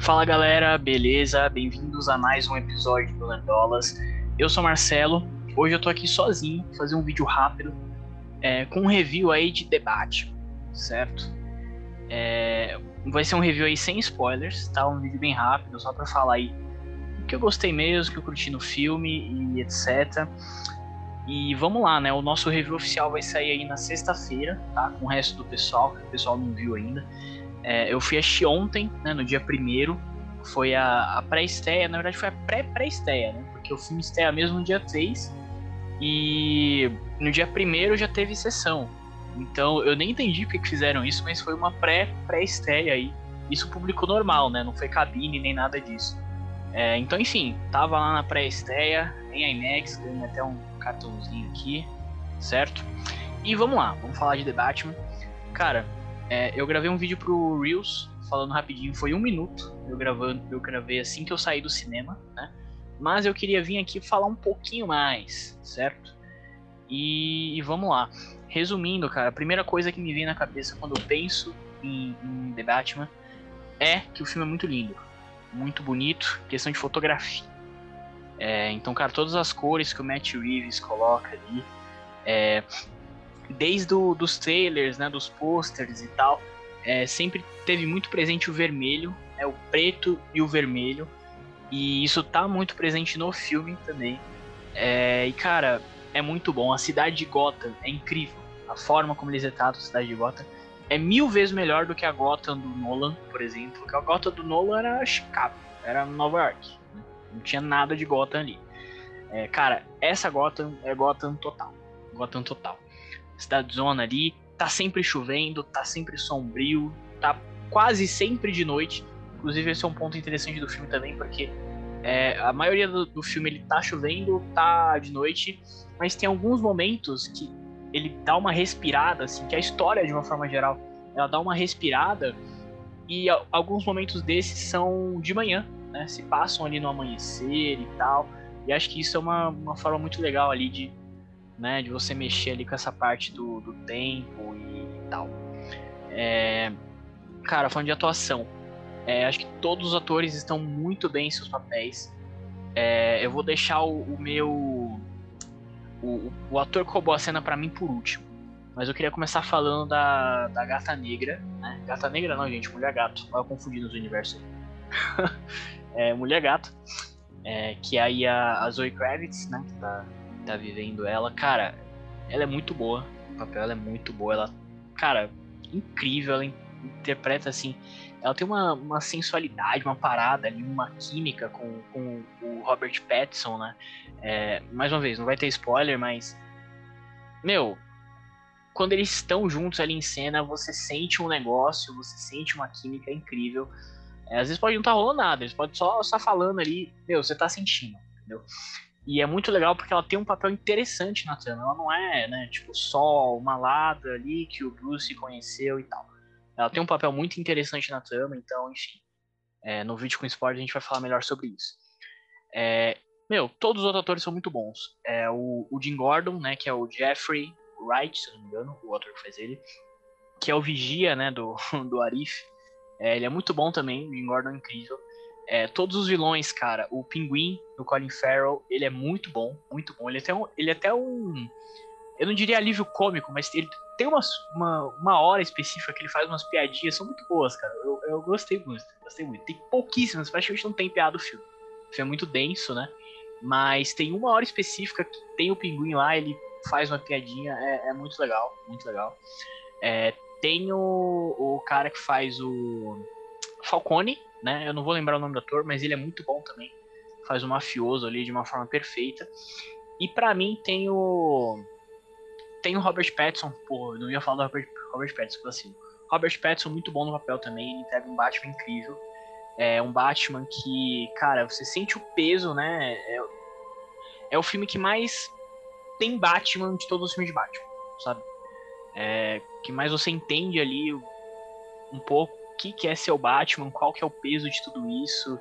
Fala galera, beleza? Bem-vindos a mais um episódio do Landolas. Eu sou Marcelo, hoje eu tô aqui sozinho, fazer um vídeo rápido é, com um review aí de debate, certo? É, vai ser um review aí sem spoilers, tá? Um vídeo bem rápido, só pra falar aí o que eu gostei mesmo, o que eu curti no filme e etc. E vamos lá, né? O nosso review oficial vai sair aí na sexta-feira, tá? Com o resto do pessoal, que o pessoal não viu ainda. É, eu fui assistir ontem, né, no dia primeiro. Foi a, a pré-estreia, na verdade foi a pré-pré-estreia, né? Porque o filme estreia mesmo no dia 3. E no dia primeiro já teve sessão. Então eu nem entendi porque que fizeram isso, mas foi uma pré-pré-estreia aí. Isso público normal, né? Não foi cabine nem nada disso. É, então, enfim, tava lá na pré-estreia, em IMAX, ganhei até um cartãozinho aqui, certo? E vamos lá, vamos falar de The Batman. Cara, é, eu gravei um vídeo pro Reels, falando rapidinho, foi um minuto. Eu gravando, eu gravei assim que eu saí do cinema, né? Mas eu queria vir aqui falar um pouquinho mais, certo? E, e vamos lá. Resumindo, cara, a primeira coisa que me vem na cabeça quando eu penso em, em The Batman é que o filme é muito lindo, muito bonito, questão de fotografia. É, então, cara, todas as cores que o Matt Reeves coloca ali, é, desde o, dos trailers, né, dos posters e tal, é, sempre teve muito presente o vermelho, é o preto e o vermelho, e isso tá muito presente no filme também. É, e cara, é muito bom. A cidade de Gotham é incrível. A forma como eles retratam a cidade de Gotham é mil vezes melhor do que a Gotham do Nolan, por exemplo. Porque a Gotham do Nolan era Chicago, era Nova York. Né? Não tinha nada de Gotham ali. É, cara, essa Gotham é Gotham total. Gotham total cidade zona ali, tá sempre chovendo, tá sempre sombrio, tá quase sempre de noite. Inclusive esse é um ponto interessante do filme também, porque é, a maioria do, do, filme ele tá chovendo, tá de noite, mas tem alguns momentos que ele dá uma respirada, assim, que a história de uma forma geral, ela dá uma respirada e a, alguns momentos desses são de manhã, né? Se passam ali no amanhecer e tal. E acho que isso é uma, uma forma muito legal ali de, né? De você mexer ali com essa parte do, do tempo e, tal. É, cara, falando de atuação, é, acho que todos os atores estão muito bem em seus papéis. É, eu vou deixar o, o meu. O, o, ator que roubou a cena para mim por último. Mas eu queria começar falando da, da Gata Negra. Né? Gata Negra não, gente, Mulher Gato. Olha confundindo os universos é, Mulher Gato. É, que é aí a, a Zoe Kravitz, né? Que tá tá vivendo ela, cara, ela é muito boa. O papel é muito boa. Ela, cara, incrível. Ela interpreta assim. Ela tem uma, uma sensualidade, uma parada ali, uma química com, com o Robert Pattinson, né? É, mais uma vez, não vai ter spoiler, mas. Meu, quando eles estão juntos ali em cena, você sente um negócio, você sente uma química incrível. É, às vezes pode não estar tá rolando nada, eles podem só estar falando ali, meu, você tá sentindo, entendeu? E é muito legal porque ela tem um papel interessante na trama. Ela não é, né, tipo, só uma ladra ali que o Bruce conheceu e tal. Ela tem um papel muito interessante na trama, então, enfim. É, no vídeo com spoiler a gente vai falar melhor sobre isso. É, meu, todos os outros atores são muito bons. É, o, o Jim Gordon, né, que é o Jeffrey Wright, se não me engano, o ator que faz ele, que é o vigia, né, do, do Arif. É, ele é muito bom também, o Jim Gordon é incrível. É, todos os vilões, cara, o Pinguim do Colin Farrell, ele é muito bom, muito bom. Ele é até um, ele é até um eu não diria alívio cômico, mas ele tem uma, uma, uma hora específica que ele faz umas piadinhas, são muito boas, cara. Eu, eu gostei muito, gostei muito. Tem pouquíssimas, praticamente não tem piada o filme. O filme é muito denso, né? Mas tem uma hora específica que tem o pinguim lá, ele faz uma piadinha, é, é muito legal, muito legal. É, tem o, o cara que faz o Falcone, né? Eu não vou lembrar o nome do ator, mas ele é muito bom também. Faz o mafioso ali de uma forma perfeita. E para mim tem o tem o Robert Pattinson, pô, não ia falar do Robert, Robert Pattinson, assim. Robert Pattinson muito bom no papel também, ele entrega um Batman incrível. É um Batman que, cara, você sente o peso, né? É, é o filme que mais tem Batman de todos os filmes de Batman, sabe? É, que mais você entende ali um pouco que, que é ser o Batman, qual que é o peso de tudo isso.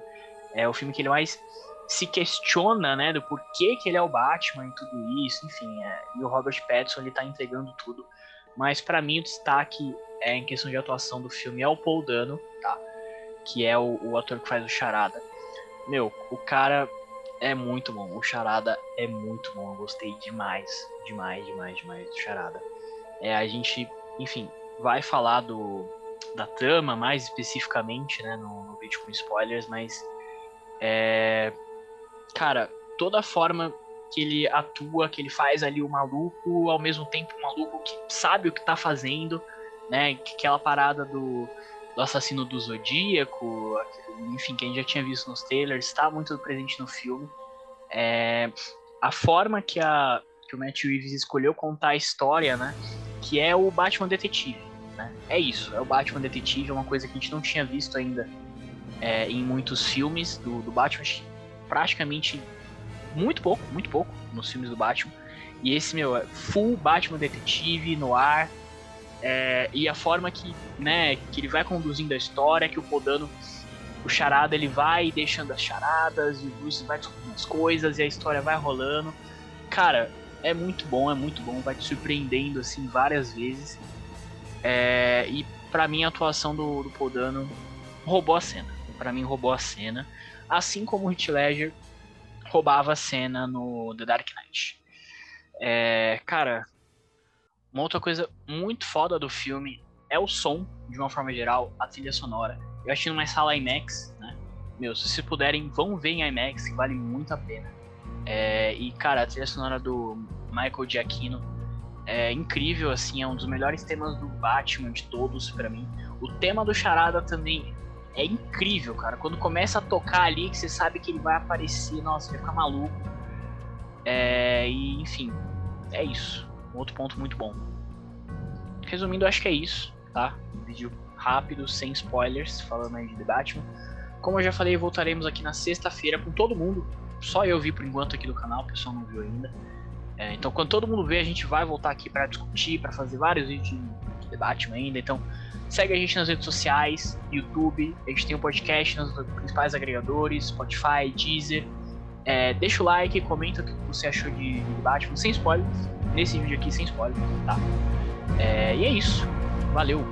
É o filme que ele mais se questiona, né, do porquê que ele é o Batman e tudo isso, enfim. É, e o Robert Pattinson, ele tá entregando tudo. Mas para mim o destaque é em questão de atuação do filme é o Paul Dano, tá? que é o, o ator que faz o Charada. Meu, o cara é muito bom. O Charada é muito bom. Eu gostei demais, demais, demais, demais do Charada. É, a gente, enfim, vai falar do, da trama mais especificamente, né, no, no vídeo com spoilers, mas é, cara, toda a forma que ele atua, que ele faz ali o maluco, ao mesmo tempo o maluco que sabe o que tá fazendo, né? Aquela parada do, do assassino do Zodíaco, enfim, que a gente já tinha visto nos trailers, está muito presente no filme. É, a forma que, a, que o Matt Reeves escolheu contar a história, né? Que é o Batman Detetive. Né? É isso, é o Batman Detetive, é uma coisa que a gente não tinha visto ainda é, em muitos filmes do, do Batman, praticamente muito pouco, muito pouco nos filmes do Batman. E esse, meu, é full Batman Detetive no ar. É, e a forma que, né, que ele vai conduzindo a história, que o Podano, o charada, ele vai deixando as charadas, e o Bruce vai descobrindo as coisas, e a história vai rolando. Cara, é muito bom, é muito bom, vai te surpreendendo, assim, várias vezes. É, e para mim a atuação do, do Podano roubou a cena. Para mim roubou a cena. Assim como o Heath Ledger roubava a cena no The Dark Knight. É, cara, uma outra coisa muito foda do filme é o som, de uma forma geral, a trilha sonora. Eu achei numa sala IMAX, né? Meu, se vocês puderem, vão ver em IMAX, que vale muito a pena. É, e, cara, a trilha sonora do Michael Giacchino é incrível, assim, é um dos melhores temas do Batman de todos para mim. O tema do Charada também é incrível, cara. Quando começa a tocar ali, que você sabe que ele vai aparecer, nossa, vai ficar maluco. É, e, enfim, é isso. Um outro ponto muito bom. Resumindo, acho que é isso, tá? Um vídeo rápido, sem spoilers, falando aí de Batman. Como eu já falei, voltaremos aqui na sexta-feira com todo mundo. Só eu vi por enquanto aqui no canal, o pessoal não viu ainda. É, então, quando todo mundo vê, a gente vai voltar aqui para discutir, para fazer vários vídeos de Batman ainda. Então, Segue a gente nas redes sociais, YouTube, a gente tem um podcast nos principais agregadores, Spotify, Deezer. É, deixa o like, comenta o que você achou de, de Batman, sem spoilers. Nesse vídeo aqui, sem spoilers, tá? É, e é isso. Valeu!